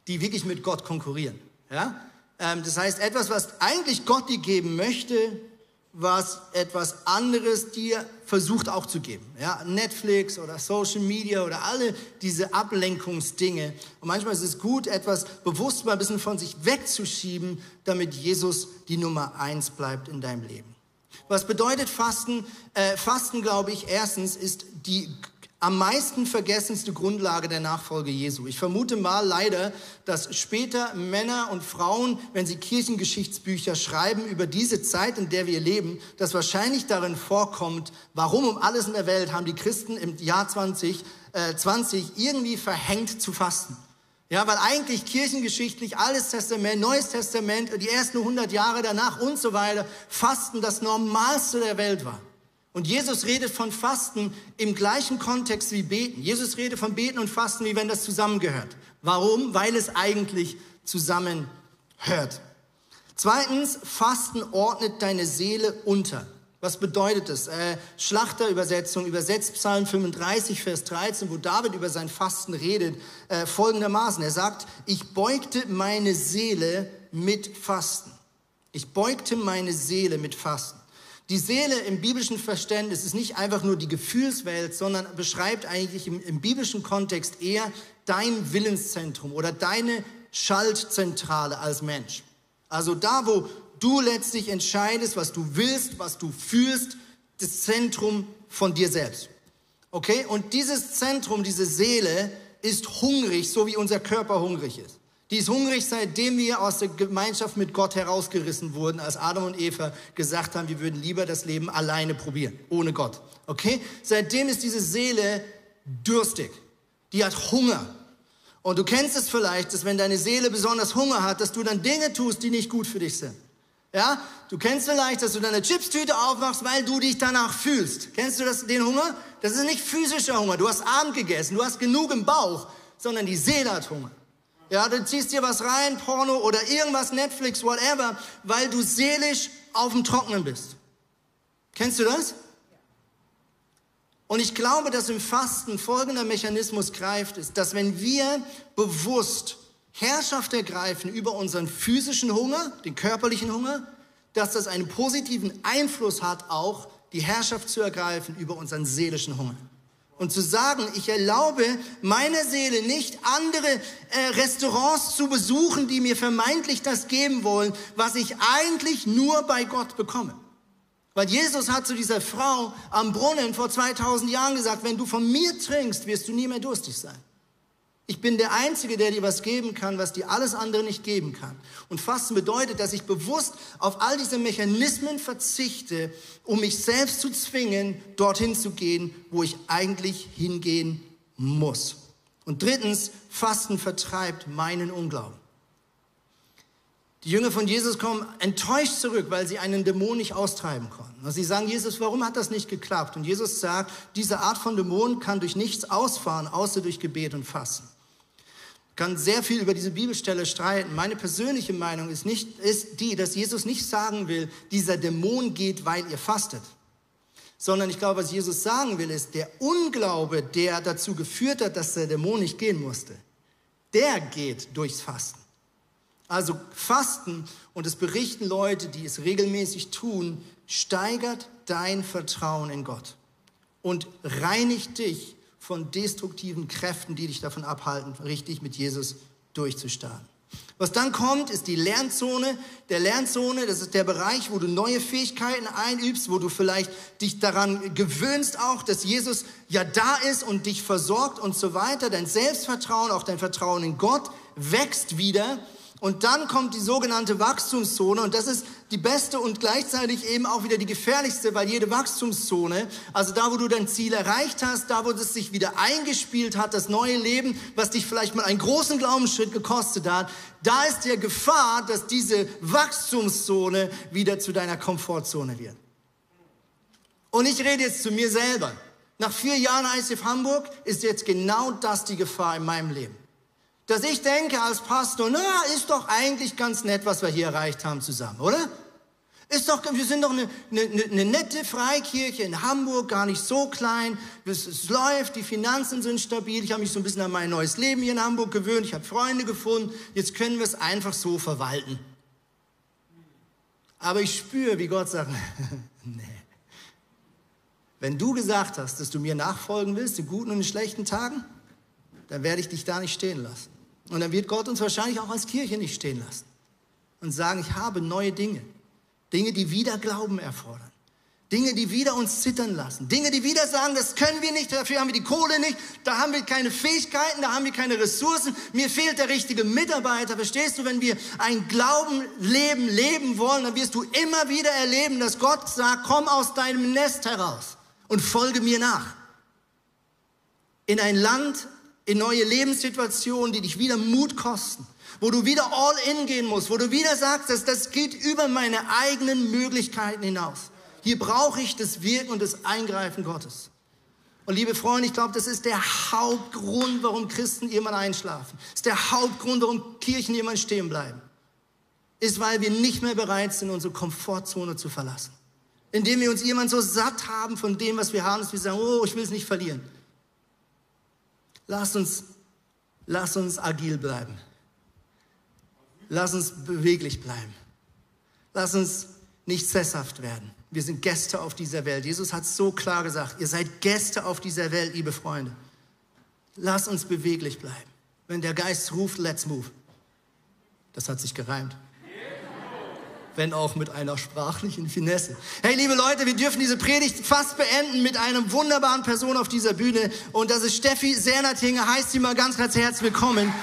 die wirklich mit Gott konkurrieren. Ja? Ähm, das heißt, etwas, was eigentlich Gott dir geben möchte, was etwas anderes dir versucht auch zu geben. Ja? Netflix oder Social Media oder alle diese Ablenkungsdinge. Und manchmal ist es gut, etwas bewusst mal ein bisschen von sich wegzuschieben, damit Jesus die Nummer eins bleibt in deinem Leben. Was bedeutet Fasten? Äh, Fasten, glaube ich, erstens ist die am meisten vergessenste Grundlage der Nachfolge Jesu. Ich vermute mal leider, dass später Männer und Frauen, wenn sie Kirchengeschichtsbücher schreiben über diese Zeit, in der wir leben, dass wahrscheinlich darin vorkommt, warum um alles in der Welt haben die Christen im Jahr 2020 äh, 20 irgendwie verhängt zu fasten. Ja, weil eigentlich kirchengeschichtlich Altes Testament, Neues Testament, die ersten 100 Jahre danach und so weiter, Fasten das Normalste der Welt war. Und Jesus redet von Fasten im gleichen Kontext wie Beten. Jesus redet von Beten und Fasten, wie wenn das zusammengehört. Warum? Weil es eigentlich zusammenhört. Zweitens, Fasten ordnet deine Seele unter. Was bedeutet das? Äh, Schlachterübersetzung übersetzt Psalm 35, Vers 13, wo David über sein Fasten redet, äh, folgendermaßen. Er sagt, ich beugte meine Seele mit Fasten. Ich beugte meine Seele mit Fasten. Die Seele im biblischen Verständnis ist nicht einfach nur die Gefühlswelt, sondern beschreibt eigentlich im, im biblischen Kontext eher dein Willenszentrum oder deine Schaltzentrale als Mensch. Also da, wo du letztlich entscheidest, was du willst, was du fühlst, das Zentrum von dir selbst. Okay? Und dieses Zentrum, diese Seele ist hungrig, so wie unser Körper hungrig ist. Die ist hungrig, seitdem wir aus der Gemeinschaft mit Gott herausgerissen wurden, als Adam und Eva gesagt haben, wir würden lieber das Leben alleine probieren, ohne Gott. Okay? Seitdem ist diese Seele durstig. Die hat Hunger. Und du kennst es vielleicht, dass wenn deine Seele besonders Hunger hat, dass du dann Dinge tust, die nicht gut für dich sind. Ja? Du kennst vielleicht, dass du deine Chipstüte aufmachst, weil du dich danach fühlst. Kennst du das, den Hunger? Das ist nicht physischer Hunger. Du hast Abend gegessen, du hast genug im Bauch, sondern die Seele hat Hunger. Ja, du ziehst dir was rein, Porno oder irgendwas, Netflix, whatever, weil du seelisch auf dem Trocknen bist. Kennst du das? Und ich glaube, dass im Fasten folgender Mechanismus greift, ist, dass wenn wir bewusst Herrschaft ergreifen über unseren physischen Hunger, den körperlichen Hunger, dass das einen positiven Einfluss hat, auch die Herrschaft zu ergreifen über unseren seelischen Hunger. Und zu sagen, ich erlaube meiner Seele nicht andere äh, Restaurants zu besuchen, die mir vermeintlich das geben wollen, was ich eigentlich nur bei Gott bekomme. Weil Jesus hat zu dieser Frau am Brunnen vor 2000 Jahren gesagt, wenn du von mir trinkst, wirst du nie mehr durstig sein. Ich bin der Einzige, der dir was geben kann, was dir alles andere nicht geben kann. Und Fasten bedeutet, dass ich bewusst auf all diese Mechanismen verzichte, um mich selbst zu zwingen, dorthin zu gehen, wo ich eigentlich hingehen muss. Und drittens, Fasten vertreibt meinen Unglauben. Die Jünger von Jesus kommen enttäuscht zurück, weil sie einen Dämon nicht austreiben konnten. Und sie sagen, Jesus, warum hat das nicht geklappt? Und Jesus sagt, diese Art von Dämon kann durch nichts ausfahren, außer durch Gebet und Fasten kann sehr viel über diese Bibelstelle streiten. Meine persönliche Meinung ist, nicht, ist die, dass Jesus nicht sagen will, dieser Dämon geht, weil ihr fastet. Sondern ich glaube, was Jesus sagen will, ist, der Unglaube, der dazu geführt hat, dass der Dämon nicht gehen musste, der geht durchs Fasten. Also Fasten und es berichten Leute, die es regelmäßig tun, steigert dein Vertrauen in Gott und reinigt dich von destruktiven Kräften, die dich davon abhalten, richtig mit Jesus durchzustarten. Was dann kommt, ist die Lernzone. Der Lernzone, das ist der Bereich, wo du neue Fähigkeiten einübst, wo du vielleicht dich daran gewöhnst auch, dass Jesus ja da ist und dich versorgt und so weiter. Dein Selbstvertrauen, auch dein Vertrauen in Gott wächst wieder. Und dann kommt die sogenannte Wachstumszone und das ist die beste und gleichzeitig eben auch wieder die gefährlichste, weil jede Wachstumszone, also da, wo du dein Ziel erreicht hast, da, wo es sich wieder eingespielt hat, das neue Leben, was dich vielleicht mal einen großen Glaubensschritt gekostet hat, da ist der Gefahr, dass diese Wachstumszone wieder zu deiner Komfortzone wird. Und ich rede jetzt zu mir selber. Nach vier Jahren ICF Hamburg ist jetzt genau das die Gefahr in meinem Leben. Dass ich denke als Pastor, na, ist doch eigentlich ganz nett, was wir hier erreicht haben zusammen, oder? Ist doch, wir sind doch eine, eine, eine nette Freikirche in Hamburg, gar nicht so klein. Es, es, läuft, die Finanzen sind stabil. Ich habe mich so ein bisschen an mein neues Leben hier in Hamburg gewöhnt. Ich habe Freunde gefunden. Jetzt können wir es einfach so verwalten. Aber ich spüre, wie Gott sagt, nee. Wenn du gesagt hast, dass du mir nachfolgen willst, in guten und in schlechten Tagen, dann werde ich dich da nicht stehen lassen. Und dann wird Gott uns wahrscheinlich auch als Kirche nicht stehen lassen und sagen, ich habe neue Dinge. Dinge, die wieder Glauben erfordern. Dinge, die wieder uns zittern lassen. Dinge, die wieder sagen, das können wir nicht, dafür haben wir die Kohle nicht, da haben wir keine Fähigkeiten, da haben wir keine Ressourcen, mir fehlt der richtige Mitarbeiter. Verstehst du, wenn wir ein Glaubenleben leben wollen, dann wirst du immer wieder erleben, dass Gott sagt, komm aus deinem Nest heraus und folge mir nach. In ein Land, in neue Lebenssituationen, die dich wieder Mut kosten, wo du wieder all in gehen musst, wo du wieder sagst, dass das geht über meine eigenen Möglichkeiten hinaus. Hier brauche ich das Wirken und das Eingreifen Gottes. Und liebe Freunde, ich glaube, das ist der Hauptgrund, warum Christen irgendwann einschlafen. Das ist der Hauptgrund, warum Kirchen irgendwann stehen bleiben. Ist, weil wir nicht mehr bereit sind, unsere Komfortzone zu verlassen. Indem wir uns irgendwann so satt haben von dem, was wir haben, dass wir sagen, oh, ich will es nicht verlieren. Lass uns, lass uns agil bleiben. Lass uns beweglich bleiben. Lass uns nicht sesshaft werden. Wir sind Gäste auf dieser Welt. Jesus hat so klar gesagt, ihr seid Gäste auf dieser Welt, liebe Freunde. Lass uns beweglich bleiben. Wenn der Geist ruft, let's move. Das hat sich gereimt. Wenn auch mit einer sprachlichen Finesse. Hey, liebe Leute, wir dürfen diese Predigt fast beenden mit einer wunderbaren Person auf dieser Bühne. Und das ist Steffi Sernertinger. Heißt sie mal ganz, ganz herzlich willkommen.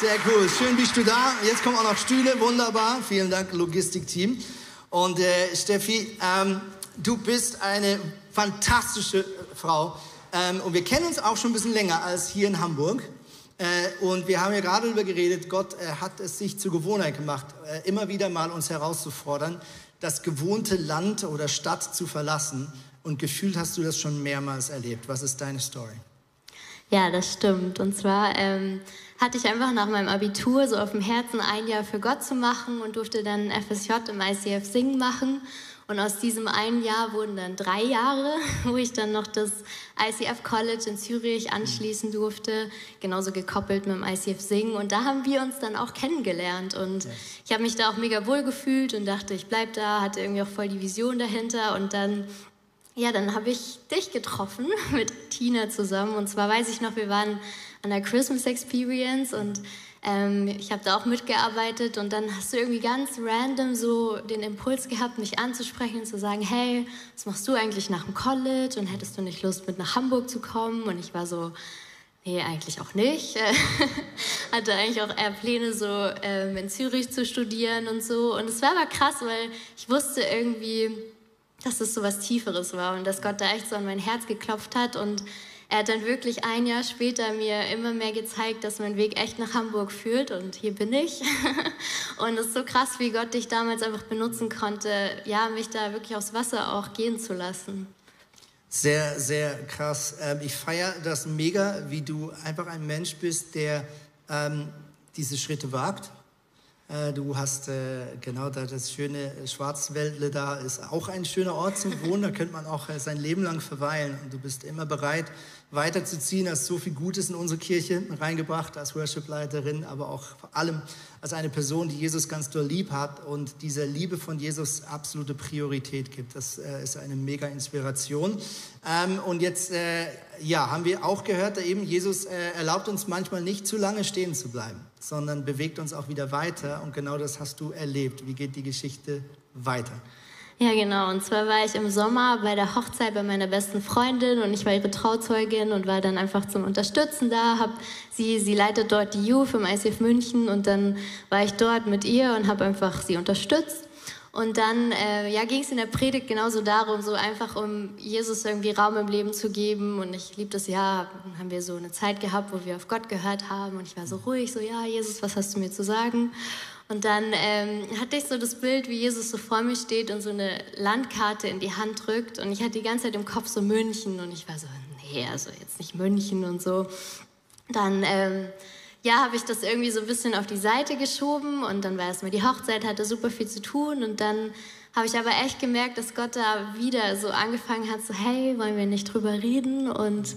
Sehr cool. Schön bist du da. Jetzt kommen auch noch Stühle. Wunderbar. Vielen Dank, Logistikteam. Und äh, Steffi, ähm, du bist eine fantastische Frau. Ähm, und wir kennen uns auch schon ein bisschen länger als hier in Hamburg. Äh, und wir haben ja gerade darüber geredet, Gott äh, hat es sich zur Gewohnheit gemacht, äh, immer wieder mal uns herauszufordern, das gewohnte Land oder Stadt zu verlassen. Und gefühlt hast du das schon mehrmals erlebt. Was ist deine Story? Ja, das stimmt. Und zwar ähm, hatte ich einfach nach meinem Abitur so auf dem Herzen, ein Jahr für Gott zu machen und durfte dann FSJ im ICF Singen machen. Und aus diesem einen Jahr wurden dann drei Jahre, wo ich dann noch das ICF College in Zürich anschließen durfte, genauso gekoppelt mit dem ICF Singen. Und da haben wir uns dann auch kennengelernt. Und ich habe mich da auch mega wohl gefühlt und dachte, ich bleibe da, hatte irgendwie auch voll die Vision dahinter. Und dann ja, dann habe ich dich getroffen mit Tina zusammen. Und zwar weiß ich noch, wir waren an der Christmas Experience und ähm, ich habe da auch mitgearbeitet. Und dann hast du irgendwie ganz random so den Impuls gehabt, mich anzusprechen und zu sagen, hey, was machst du eigentlich nach dem College? Und hättest du nicht Lust, mit nach Hamburg zu kommen? Und ich war so, Nee, eigentlich auch nicht. Hatte eigentlich auch eher Pläne, so ähm, in Zürich zu studieren und so. Und es war aber krass, weil ich wusste irgendwie, dass es so was Tieferes war und dass Gott da echt so an mein Herz geklopft hat und er hat dann wirklich ein Jahr später mir immer mehr gezeigt, dass mein Weg echt nach Hamburg führt und hier bin ich. und es ist so krass, wie Gott dich damals einfach benutzen konnte, ja, mich da wirklich aufs Wasser auch gehen zu lassen. Sehr, sehr krass. Ähm, ich feiere das mega, wie du einfach ein Mensch bist, der ähm, diese Schritte wagt äh, du hast äh, genau da das schöne Schwarzwäldle da, ist auch ein schöner Ort zum Wohnen. Da könnte man auch äh, sein Leben lang verweilen. Und du bist immer bereit, weiterzuziehen. Hast so viel Gutes in unsere Kirche reingebracht als Worship-Leiterin, aber auch vor allem als eine Person, die Jesus ganz doll lieb hat und dieser Liebe von Jesus absolute Priorität gibt. Das äh, ist eine mega Inspiration. Ähm, und jetzt, äh, ja, haben wir auch gehört, eben Jesus äh, erlaubt uns manchmal nicht zu lange stehen zu bleiben, sondern bewegt uns auch wieder weiter. Und genau das hast du erlebt. Wie geht die Geschichte weiter? Ja, genau. Und zwar war ich im Sommer bei der Hochzeit bei meiner besten Freundin und ich war ihre Trauzeugin und war dann einfach zum Unterstützen da. Hab sie, sie leitet dort die Youth im ICF München und dann war ich dort mit ihr und habe einfach sie unterstützt. Und dann äh, ja, ging es in der Predigt genauso darum, so einfach um Jesus irgendwie Raum im Leben zu geben. Und ich liebe das ja, haben wir so eine Zeit gehabt, wo wir auf Gott gehört haben. Und ich war so ruhig, so ja, Jesus, was hast du mir zu sagen? Und dann ähm, hatte ich so das Bild, wie Jesus so vor mir steht und so eine Landkarte in die Hand drückt. Und ich hatte die ganze Zeit im Kopf so München. Und ich war so, nee, also jetzt nicht München und so. Dann, ähm, ja, habe ich das irgendwie so ein bisschen auf die Seite geschoben. Und dann war erstmal die Hochzeit, hatte super viel zu tun. Und dann habe ich aber echt gemerkt, dass Gott da wieder so angefangen hat, so, hey, wollen wir nicht drüber reden? Und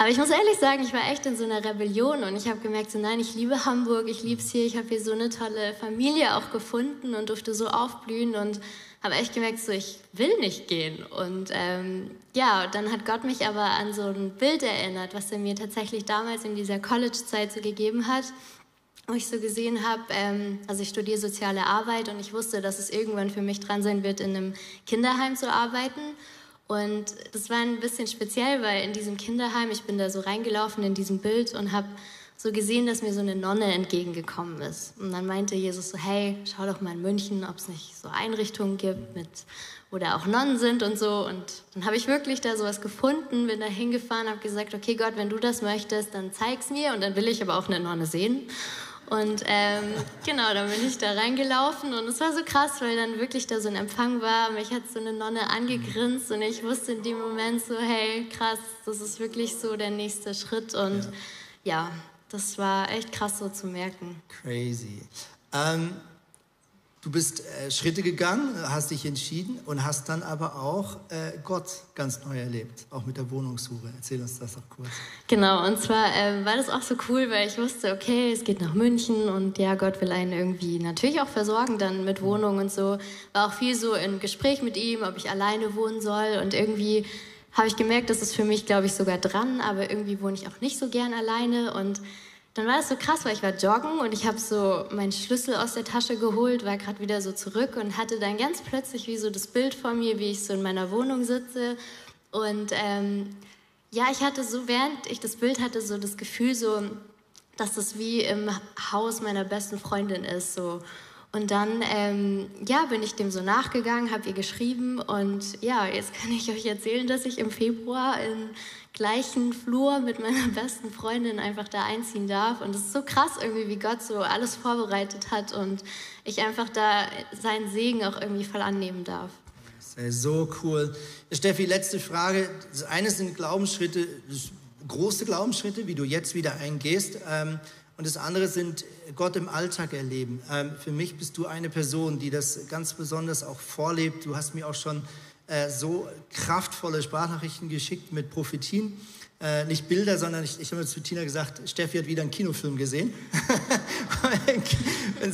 aber ich muss ehrlich sagen, ich war echt in so einer Rebellion und ich habe gemerkt, so nein, ich liebe Hamburg, ich liebe es hier, ich habe hier so eine tolle Familie auch gefunden und durfte so aufblühen und habe echt gemerkt, so ich will nicht gehen. Und ähm, ja, dann hat Gott mich aber an so ein Bild erinnert, was er mir tatsächlich damals in dieser College-Zeit so gegeben hat wo ich so gesehen habe, ähm, also ich studiere soziale Arbeit und ich wusste, dass es irgendwann für mich dran sein wird, in einem Kinderheim zu arbeiten. Und das war ein bisschen speziell, weil in diesem Kinderheim, ich bin da so reingelaufen in diesem Bild und habe so gesehen, dass mir so eine Nonne entgegengekommen ist. Und dann meinte Jesus so, hey, schau doch mal in München, ob es nicht so Einrichtungen gibt, mit, wo da auch Nonnen sind und so. Und dann habe ich wirklich da sowas gefunden, bin da hingefahren, habe gesagt, okay Gott, wenn du das möchtest, dann zeig's mir und dann will ich aber auch eine Nonne sehen. Und ähm, genau, dann bin ich da reingelaufen und es war so krass, weil dann wirklich da so ein Empfang war. Mich hat so eine Nonne angegrinst und ich wusste in dem Moment so, hey, krass, das ist wirklich so der nächste Schritt. Und ja, ja das war echt krass so zu merken. Crazy. Ähm, Du bist äh, Schritte gegangen, hast dich entschieden und hast dann aber auch äh, Gott ganz neu erlebt, auch mit der Wohnungssuche. Erzähl uns das doch kurz. Genau, und zwar äh, war das auch so cool, weil ich wusste, okay, es geht nach München und ja, Gott will einen irgendwie natürlich auch versorgen dann mit Wohnung und so. War auch viel so im Gespräch mit ihm, ob ich alleine wohnen soll und irgendwie habe ich gemerkt, das ist für mich, glaube ich, sogar dran, aber irgendwie wohne ich auch nicht so gern alleine. Und dann war es so krass, weil ich war joggen und ich habe so meinen Schlüssel aus der Tasche geholt, war gerade wieder so zurück und hatte dann ganz plötzlich wie so das Bild vor mir, wie ich so in meiner Wohnung sitze. Und ähm, ja, ich hatte so, während ich das Bild hatte, so das Gefühl so, dass das wie im Haus meiner besten Freundin ist, so und dann ähm, ja, bin ich dem so nachgegangen, habe ihr geschrieben und ja, jetzt kann ich euch erzählen, dass ich im Februar im gleichen Flur mit meiner besten Freundin einfach da einziehen darf. Und es ist so krass irgendwie, wie Gott so alles vorbereitet hat und ich einfach da seinen Segen auch irgendwie voll annehmen darf. So cool. Steffi, letzte Frage. Das eine sind Glaubensschritte, große Glaubensschritte, wie du jetzt wieder eingehst. Ähm, und das andere sind Gott im Alltag erleben. Ähm, für mich bist du eine Person, die das ganz besonders auch vorlebt. Du hast mir auch schon äh, so kraftvolle Sprachnachrichten geschickt mit Prophetien. Äh, nicht Bilder, sondern ich, ich habe zu Tina gesagt, Steffi hat wieder einen Kinofilm gesehen. wenn,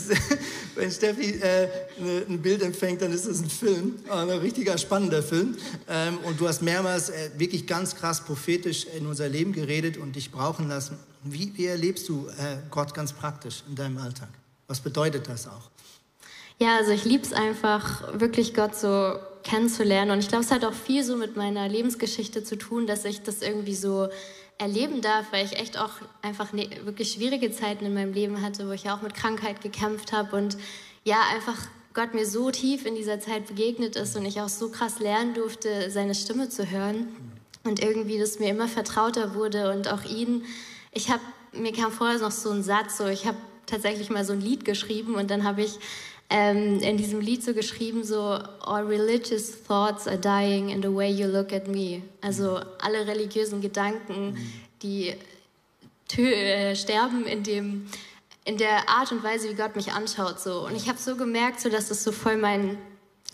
wenn, Steffi äh, ne, ein Bild empfängt, dann ist es ein Film, ein richtiger spannender Film. Ähm, und du hast mehrmals äh, wirklich ganz krass prophetisch in unser Leben geredet und dich brauchen lassen. Wie, wie erlebst du äh, Gott ganz praktisch in deinem Alltag? Was bedeutet das auch? Ja, also ich liebe es einfach, wirklich Gott so kennenzulernen. Und ich glaube, es hat auch viel so mit meiner Lebensgeschichte zu tun, dass ich das irgendwie so erleben darf, weil ich echt auch einfach ne, wirklich schwierige Zeiten in meinem Leben hatte, wo ich ja auch mit Krankheit gekämpft habe und ja, einfach Gott mir so tief in dieser Zeit begegnet ist und ich auch so krass lernen durfte, seine Stimme zu hören und irgendwie das mir immer vertrauter wurde und auch ihn ich habe, mir kam vorher noch so ein Satz, so ich habe tatsächlich mal so ein Lied geschrieben und dann habe ich ähm, in diesem Lied so geschrieben, so All religious thoughts are dying in the way you look at me. Also alle religiösen Gedanken, die äh, sterben in dem in der Art und Weise, wie Gott mich anschaut. So. Und ich habe so gemerkt, so, dass das so voll mein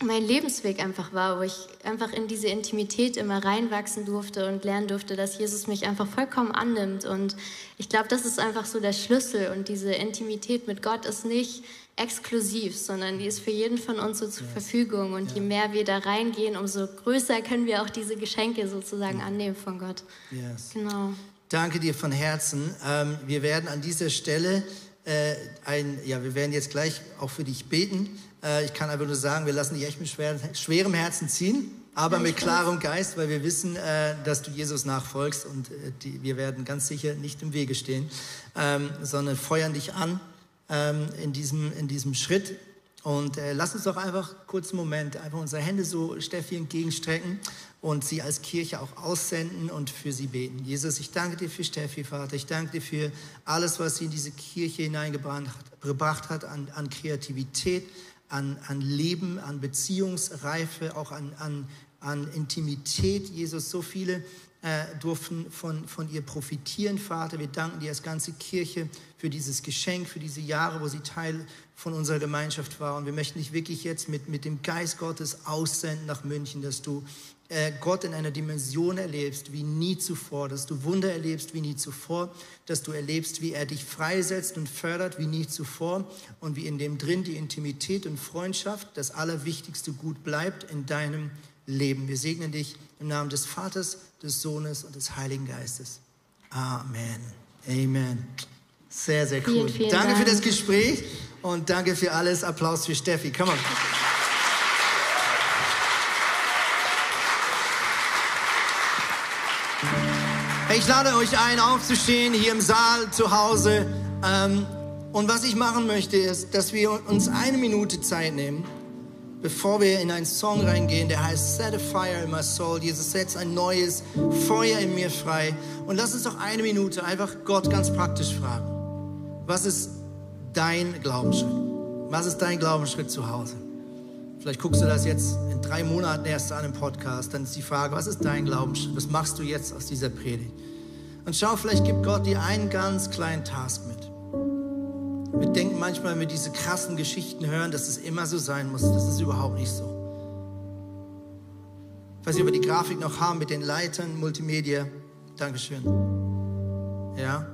mein Lebensweg einfach war, wo ich einfach in diese Intimität immer reinwachsen durfte und lernen durfte, dass Jesus mich einfach vollkommen annimmt. Und ich glaube, das ist einfach so der Schlüssel. Und diese Intimität mit Gott ist nicht exklusiv, sondern die ist für jeden von uns so zur yes. Verfügung. Und ja. je mehr wir da reingehen, umso größer können wir auch diese Geschenke sozusagen ja. annehmen von Gott. Yes. Genau. Danke dir von Herzen. Ähm, wir werden an dieser Stelle äh, ein, ja, wir werden jetzt gleich auch für dich beten. Äh, ich kann einfach nur sagen, wir lassen dich echt mit schwer, schwerem Herzen ziehen, aber mit klarem Geist, weil wir wissen, äh, dass du Jesus nachfolgst und äh, die, wir werden ganz sicher nicht im Wege stehen, ähm, sondern feuern dich an ähm, in, diesem, in diesem Schritt. Und äh, lass uns doch einfach kurz einen Moment einfach unsere Hände so Steffi entgegenstrecken und sie als Kirche auch aussenden und für sie beten. Jesus, ich danke dir für Steffi, Vater. Ich danke dir für alles, was sie in diese Kirche hineingebracht hat, an, an Kreativität, an, an Leben, an Beziehungsreife, auch an, an, an Intimität. Jesus, so viele äh, durften von, von ihr profitieren, Vater. Wir danken dir als ganze Kirche für dieses Geschenk, für diese Jahre, wo sie Teil von unserer Gemeinschaft war. Und wir möchten dich wirklich jetzt mit, mit dem Geist Gottes aussenden nach München, dass du äh, Gott in einer Dimension erlebst wie nie zuvor, dass du Wunder erlebst wie nie zuvor, dass du erlebst, wie er dich freisetzt und fördert wie nie zuvor und wie in dem drin die Intimität und Freundschaft, das allerwichtigste Gut bleibt in deinem Leben. Wir segnen dich im Namen des Vaters, des Sohnes und des Heiligen Geistes. Amen. Amen. Sehr, sehr cool. Vielen, vielen danke Dank. für das Gespräch und danke für alles. Applaus für Steffi. Come on. Ich lade euch ein, aufzustehen hier im Saal zu Hause. Ähm, und was ich machen möchte, ist, dass wir uns eine Minute Zeit nehmen, bevor wir in einen Song reingehen, der heißt Set a Fire in my soul. Jesus, setzt ein neues Feuer in mir frei. Und lass uns doch eine Minute einfach Gott ganz praktisch fragen. Was ist dein Glaubensschritt? Was ist dein Glaubensschritt zu Hause? Vielleicht guckst du das jetzt in drei Monaten erst an im Podcast. Dann ist die Frage, was ist dein Glaubensschritt? Was machst du jetzt aus dieser Predigt? Und schau, vielleicht gibt Gott dir einen ganz kleinen Task mit. Wir denken manchmal, wenn wir diese krassen Geschichten hören, dass es immer so sein muss. Das ist überhaupt nicht so. Ich weiß nicht, ob wir die Grafik noch haben mit den Leitern, Multimedia. Dankeschön. Ja?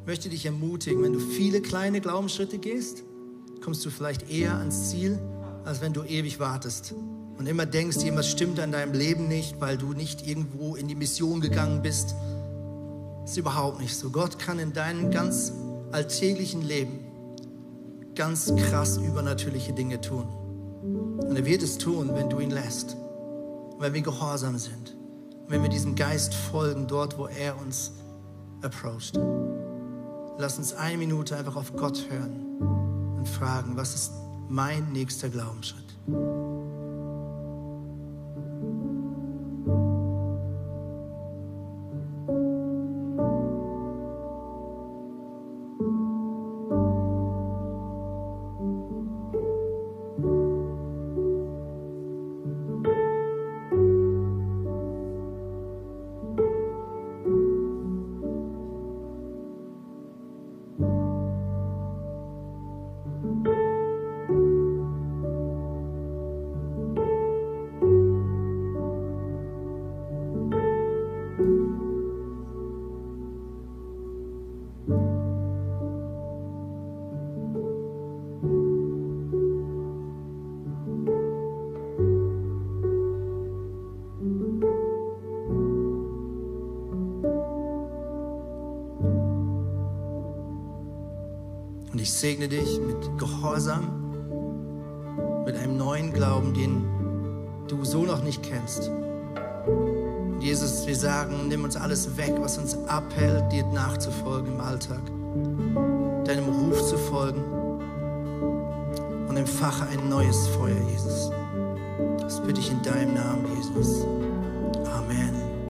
Ich möchte dich ermutigen, wenn du viele kleine Glaubensschritte gehst, kommst du vielleicht eher ans Ziel, als wenn du ewig wartest. und immer denkst, irgendwas stimmt an deinem Leben nicht, weil du nicht irgendwo in die Mission gegangen bist, ist überhaupt nicht so. Gott kann in deinem ganz alltäglichen Leben ganz krass übernatürliche Dinge tun. Und er wird es tun, wenn du ihn lässt, wenn wir gehorsam sind, wenn wir diesem Geist folgen, dort, wo er uns approacht. Lass uns eine Minute einfach auf Gott hören und fragen, was ist mein nächster Glaubensschritt? Segne dich mit Gehorsam, mit einem neuen Glauben, den du so noch nicht kennst. Jesus, wir sagen, nimm uns alles weg, was uns abhält, dir nachzufolgen im Alltag,